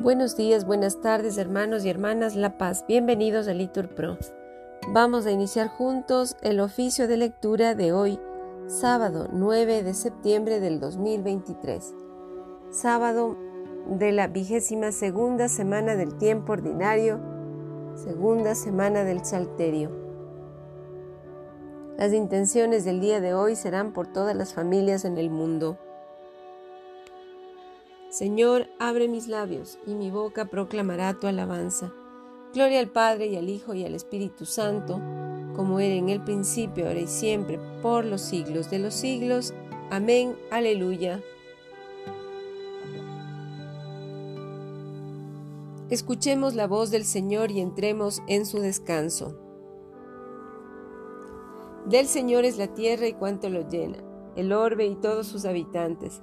Buenos días, buenas tardes, hermanos y hermanas La Paz. Bienvenidos a Litur Pro. Vamos a iniciar juntos el oficio de lectura de hoy, sábado 9 de septiembre del 2023. Sábado de la vigésima segunda semana del tiempo ordinario, segunda semana del Salterio. Las intenciones del día de hoy serán por todas las familias en el mundo. Señor, abre mis labios, y mi boca proclamará tu alabanza. Gloria al Padre y al Hijo y al Espíritu Santo, como era en el principio, ahora y siempre, por los siglos de los siglos. Amén. Aleluya. Escuchemos la voz del Señor y entremos en su descanso. Del Señor es la tierra y cuanto lo llena, el orbe y todos sus habitantes.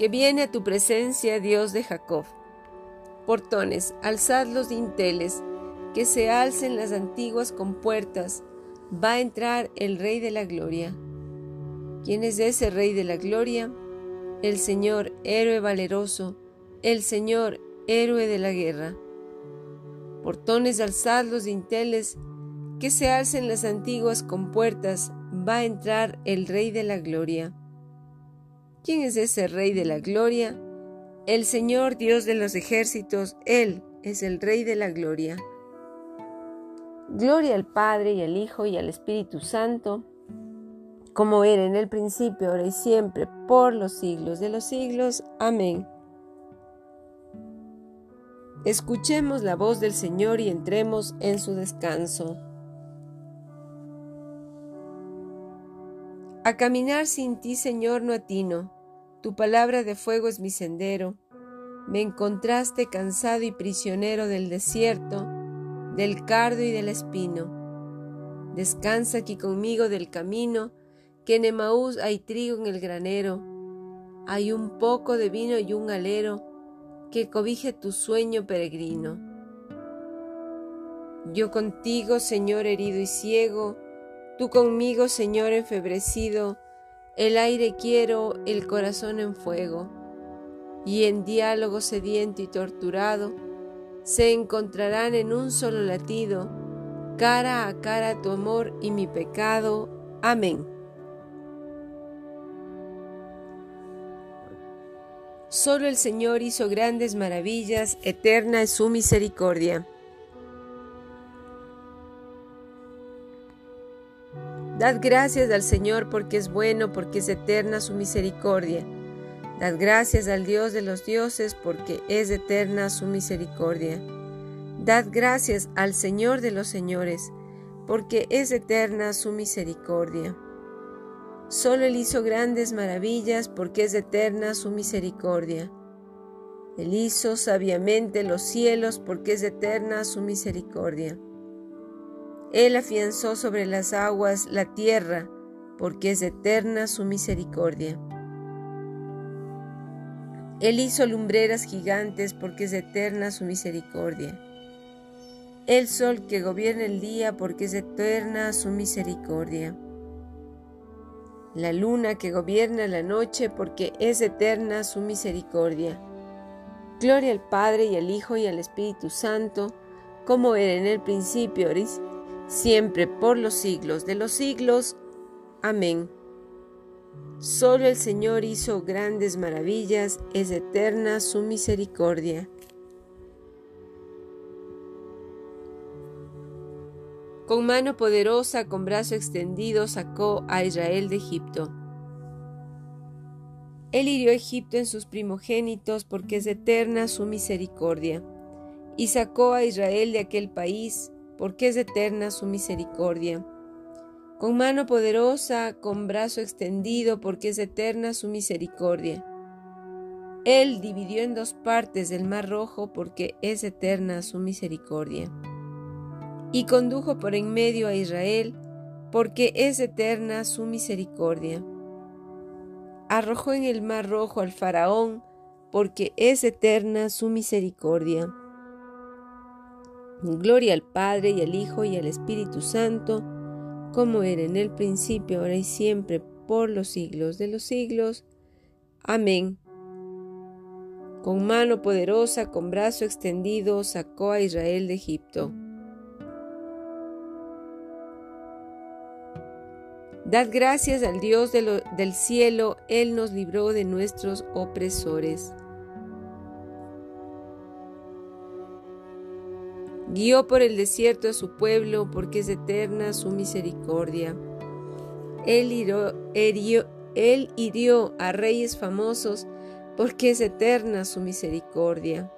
que viene a tu presencia, Dios de Jacob. Portones, alzad los dinteles, que se alcen las antiguas compuertas, va a entrar el Rey de la Gloria. ¿Quién es ese Rey de la Gloria? El Señor, héroe valeroso, el Señor, héroe de la guerra. Portones, alzad los dinteles, que se alcen las antiguas compuertas, va a entrar el Rey de la Gloria. ¿Quién es ese Rey de la Gloria? El Señor Dios de los ejércitos, Él es el Rey de la Gloria. Gloria al Padre y al Hijo y al Espíritu Santo, como era en el principio, ahora y siempre, por los siglos de los siglos. Amén. Escuchemos la voz del Señor y entremos en su descanso. A caminar sin ti, Señor, no atino. Tu palabra de fuego es mi sendero. Me encontraste cansado y prisionero del desierto, del cardo y del espino. Descansa aquí conmigo del camino, que en Emaús hay trigo en el granero. Hay un poco de vino y un alero, que cobije tu sueño peregrino. Yo contigo, Señor herido y ciego, Tú conmigo, Señor, enfebrecido, el aire quiero, el corazón en fuego, y en diálogo sediento y torturado, se encontrarán en un solo latido, cara a cara tu amor y mi pecado. Amén. Solo el Señor hizo grandes maravillas, eterna es su misericordia. Dad gracias al Señor porque es bueno, porque es eterna su misericordia. Dad gracias al Dios de los dioses porque es eterna su misericordia. Dad gracias al Señor de los señores porque es eterna su misericordia. Solo Él hizo grandes maravillas porque es eterna su misericordia. Él hizo sabiamente los cielos porque es eterna su misericordia. Él afianzó sobre las aguas la tierra, porque es eterna su misericordia. Él hizo lumbreras gigantes, porque es eterna su misericordia. El sol que gobierna el día, porque es eterna su misericordia. La luna que gobierna la noche, porque es eterna su misericordia. Gloria al Padre y al Hijo y al Espíritu Santo, como era en el principio, siempre por los siglos de los siglos. Amén. Solo el Señor hizo grandes maravillas, es eterna su misericordia. Con mano poderosa, con brazo extendido, sacó a Israel de Egipto. Él hirió a Egipto en sus primogénitos porque es eterna su misericordia, y sacó a Israel de aquel país porque es eterna su misericordia. Con mano poderosa, con brazo extendido, porque es eterna su misericordia. Él dividió en dos partes el mar rojo porque es eterna su misericordia. Y condujo por en medio a Israel porque es eterna su misericordia. Arrojó en el mar rojo al faraón porque es eterna su misericordia. Gloria al Padre y al Hijo y al Espíritu Santo, como era en el principio, ahora y siempre, por los siglos de los siglos. Amén. Con mano poderosa, con brazo extendido, sacó a Israel de Egipto. Dad gracias al Dios del cielo, Él nos libró de nuestros opresores. Guió por el desierto a su pueblo, porque es eterna su misericordia. Él hirió, a reyes famosos, porque es eterna su misericordia.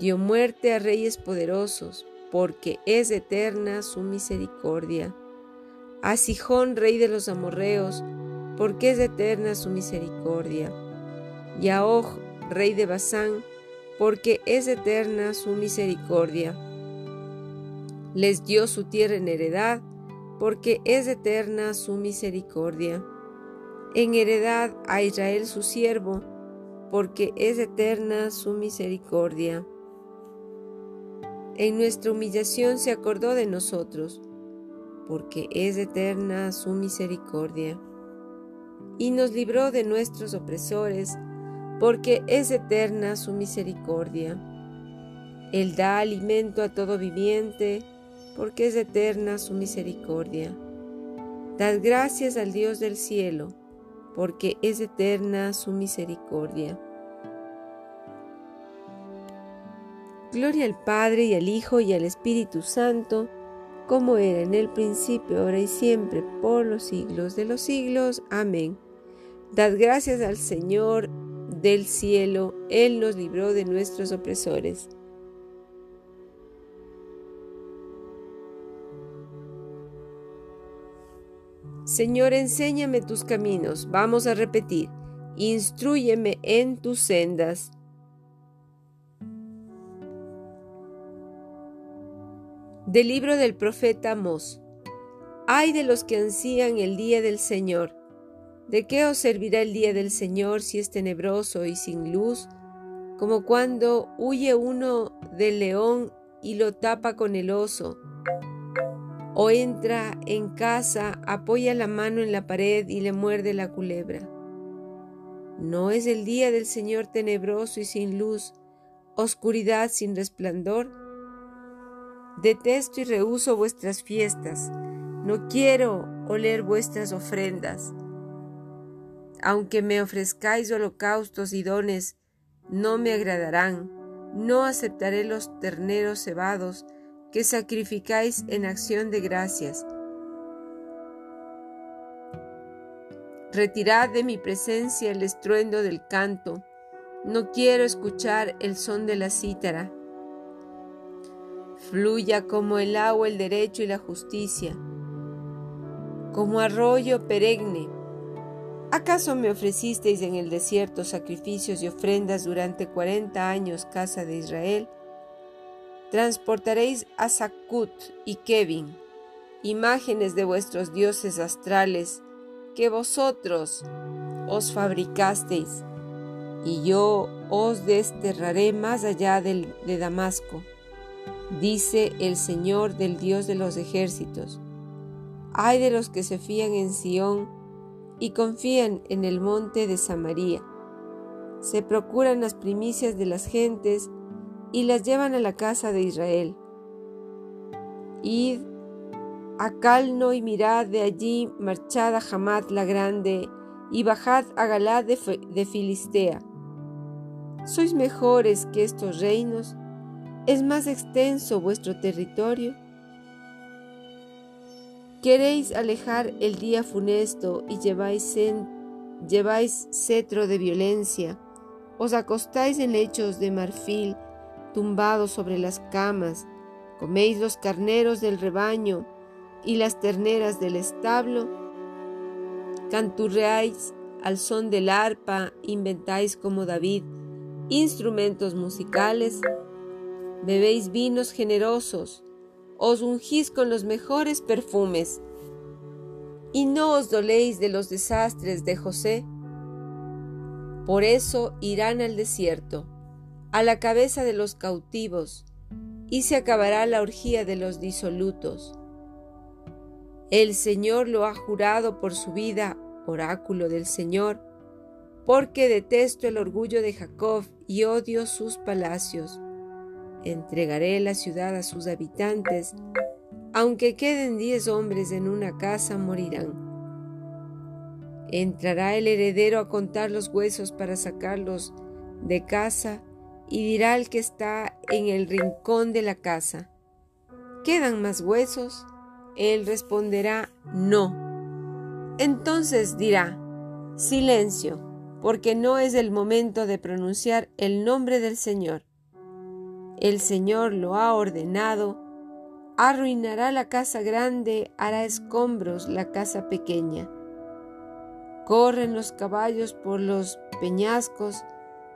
Dio muerte a reyes poderosos, porque es eterna su misericordia. A Sijón, rey de los amorreos, porque es eterna su misericordia. Y a Og, rey de Basán, porque es eterna su misericordia. Les dio su tierra en heredad, porque es eterna su misericordia. En heredad a Israel su siervo, porque es eterna su misericordia. En nuestra humillación se acordó de nosotros, porque es eterna su misericordia. Y nos libró de nuestros opresores, porque es eterna su misericordia. Él da alimento a todo viviente, porque es eterna su misericordia. Dad gracias al Dios del cielo, porque es eterna su misericordia. Gloria al Padre y al Hijo y al Espíritu Santo, como era en el principio, ahora y siempre, por los siglos de los siglos. Amén. Dad gracias al Señor del cielo, Él nos libró de nuestros opresores. Señor, enséñame tus caminos. Vamos a repetir. Instruyeme en tus sendas. Del libro del profeta Amós. Ay de los que ansían el día del Señor ¿De qué os servirá el día del Señor si es tenebroso y sin luz, como cuando huye uno del león y lo tapa con el oso? O entra en casa, apoya la mano en la pared y le muerde la culebra. ¿No es el día del Señor tenebroso y sin luz, oscuridad sin resplandor? Detesto y rehuso vuestras fiestas, no quiero oler vuestras ofrendas. Aunque me ofrezcáis holocaustos y dones, no me agradarán. No aceptaré los terneros cebados que sacrificáis en acción de gracias. Retirad de mi presencia el estruendo del canto. No quiero escuchar el son de la cítara. Fluya como el agua el derecho y la justicia, como arroyo perenne ¿Acaso me ofrecisteis en el desierto sacrificios y ofrendas durante cuarenta años, casa de Israel? Transportaréis a Sakut y Kevin, imágenes de vuestros dioses astrales, que vosotros os fabricasteis, y yo os desterraré más allá de Damasco, dice el Señor del Dios de los ejércitos. Ay de los que se fían en Sión, y confían en el monte de Samaria. Se procuran las primicias de las gentes y las llevan a la casa de Israel. Id a Calno y mirad de allí, marchad a Hamad la grande y bajad a Galad de, de Filistea. ¿Sois mejores que estos reinos? ¿Es más extenso vuestro territorio? Queréis alejar el día funesto y lleváis, lleváis cetro de violencia. Os acostáis en lechos de marfil, tumbados sobre las camas. Coméis los carneros del rebaño y las terneras del establo. Canturreáis al son del arpa inventáis como David instrumentos musicales, bebéis vinos generosos, os ungís con los mejores perfumes, y no os doléis de los desastres de José. Por eso irán al desierto, a la cabeza de los cautivos, y se acabará la orgía de los disolutos. El Señor lo ha jurado por su vida, oráculo del Señor, porque detesto el orgullo de Jacob y odio sus palacios. Entregaré la ciudad a sus habitantes, aunque queden diez hombres en una casa, morirán. Entrará el heredero a contar los huesos para sacarlos de casa y dirá al que está en el rincón de la casa, ¿quedan más huesos? Él responderá, no. Entonces dirá, silencio porque no es el momento de pronunciar el nombre del Señor. El Señor lo ha ordenado, arruinará la casa grande, hará escombros la casa pequeña. Corren los caballos por los peñascos,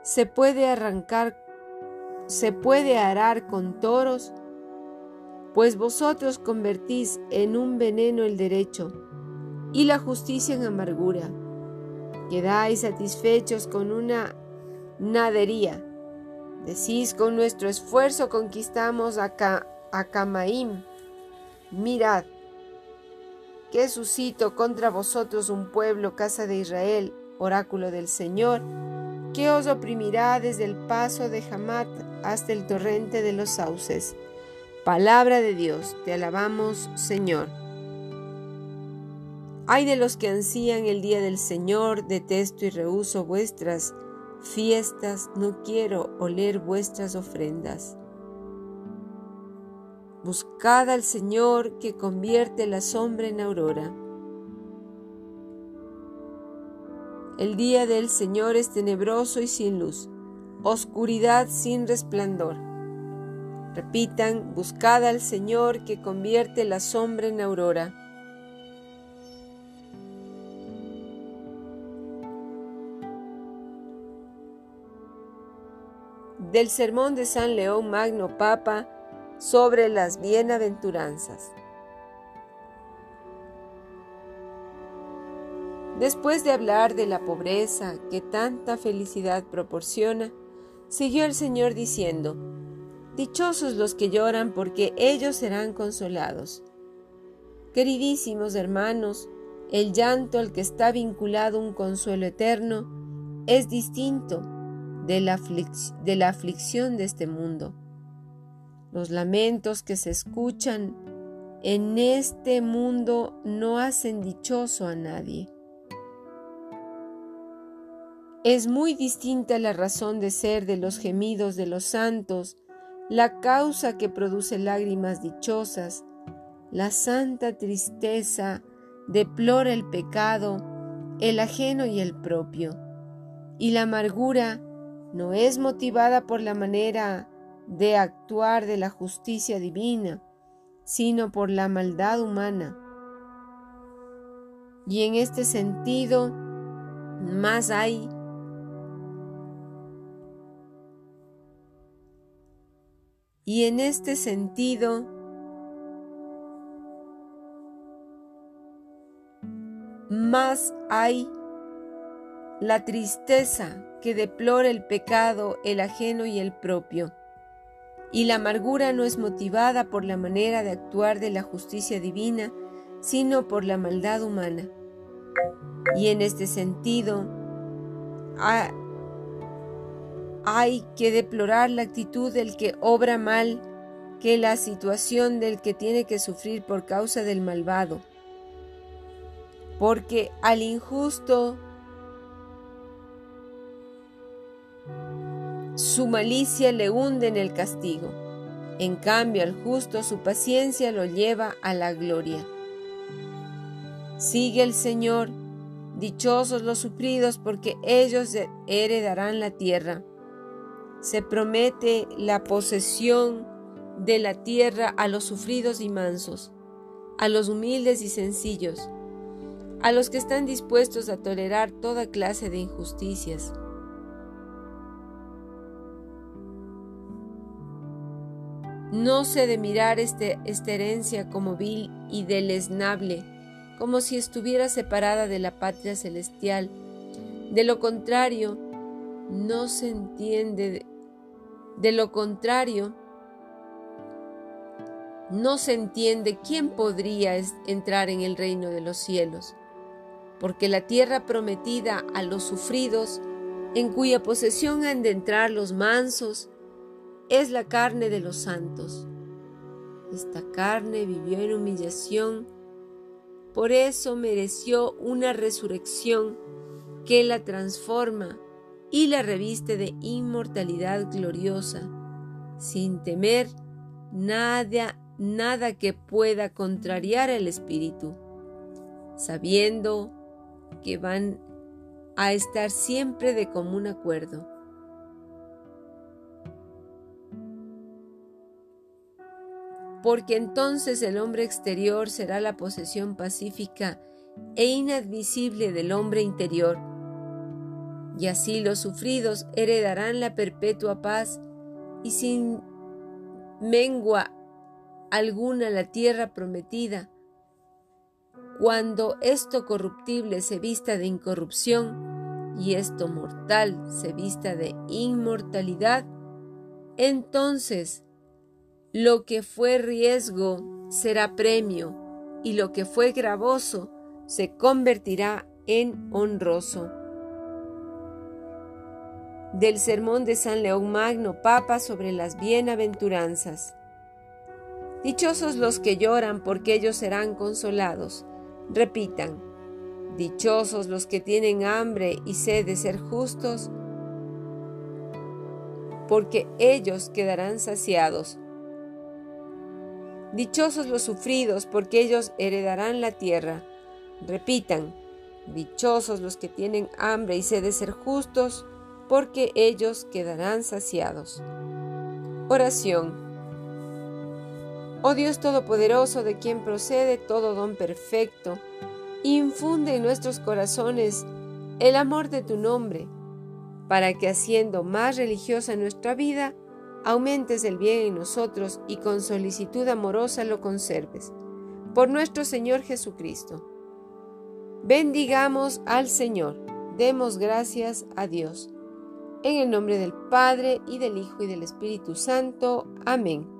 se puede arrancar, se puede arar con toros, pues vosotros convertís en un veneno el derecho y la justicia en amargura quedáis satisfechos con una nadería. Decís, con nuestro esfuerzo conquistamos a, a Camaim. Mirad, que suscito contra vosotros un pueblo, casa de Israel, oráculo del Señor, que os oprimirá desde el paso de Hamat hasta el torrente de los sauces. Palabra de Dios, te alabamos, Señor. Ay de los que ansían el día del Señor, detesto y rehuso vuestras fiestas, no quiero oler vuestras ofrendas. Buscad al Señor que convierte la sombra en aurora. El día del Señor es tenebroso y sin luz, oscuridad sin resplandor. Repitan, buscad al Señor que convierte la sombra en aurora. Del sermón de San León Magno Papa sobre las bienaventuranzas. Después de hablar de la pobreza que tanta felicidad proporciona, siguió el Señor diciendo, Dichosos los que lloran porque ellos serán consolados. Queridísimos hermanos, el llanto al que está vinculado un consuelo eterno es distinto de la, de la aflicción de este mundo. Los lamentos que se escuchan en este mundo no hacen dichoso a nadie. Es muy distinta la razón de ser de los gemidos de los santos, la causa que produce lágrimas dichosas, la santa tristeza deplora el pecado, el ajeno y el propio, y la amargura no es motivada por la manera de actuar de la justicia divina, sino por la maldad humana. Y en este sentido, más hay Y en este sentido, más hay la tristeza que deplora el pecado, el ajeno y el propio. Y la amargura no es motivada por la manera de actuar de la justicia divina, sino por la maldad humana. Y en este sentido, hay que deplorar la actitud del que obra mal que la situación del que tiene que sufrir por causa del malvado. Porque al injusto Su malicia le hunde en el castigo. En cambio, al justo su paciencia lo lleva a la gloria. Sigue el Señor, dichosos los sufridos, porque ellos heredarán la tierra. Se promete la posesión de la tierra a los sufridos y mansos, a los humildes y sencillos, a los que están dispuestos a tolerar toda clase de injusticias. No se de mirar este, esta herencia como vil y deleznable, como si estuviera separada de la patria celestial. De lo contrario, no se entiende. De lo contrario, no se entiende quién podría entrar en el reino de los cielos, porque la tierra prometida a los sufridos, en cuya posesión han de entrar los mansos, es la carne de los santos. Esta carne vivió en humillación, por eso mereció una resurrección que la transforma y la reviste de inmortalidad gloriosa, sin temer nada, nada que pueda contrariar el espíritu, sabiendo que van a estar siempre de común acuerdo. Porque entonces el hombre exterior será la posesión pacífica e inadmisible del hombre interior, y así los sufridos heredarán la perpetua paz y sin mengua alguna la tierra prometida. Cuando esto corruptible se vista de incorrupción y esto mortal se vista de inmortalidad, entonces lo que fue riesgo será premio y lo que fue gravoso se convertirá en honroso. Del sermón de San León Magno, Papa, sobre las bienaventuranzas. Dichosos los que lloran, porque ellos serán consolados. Repitan, dichosos los que tienen hambre y sed de ser justos, porque ellos quedarán saciados. Dichosos los sufridos, porque ellos heredarán la tierra. Repitan, dichosos los que tienen hambre y sed de ser justos, porque ellos quedarán saciados. Oración. Oh Dios Todopoderoso, de quien procede todo don perfecto, infunde en nuestros corazones el amor de tu nombre, para que haciendo más religiosa nuestra vida, aumentes el bien en nosotros y con solicitud amorosa lo conserves. Por nuestro Señor Jesucristo. Bendigamos al Señor. Demos gracias a Dios. En el nombre del Padre y del Hijo y del Espíritu Santo. Amén.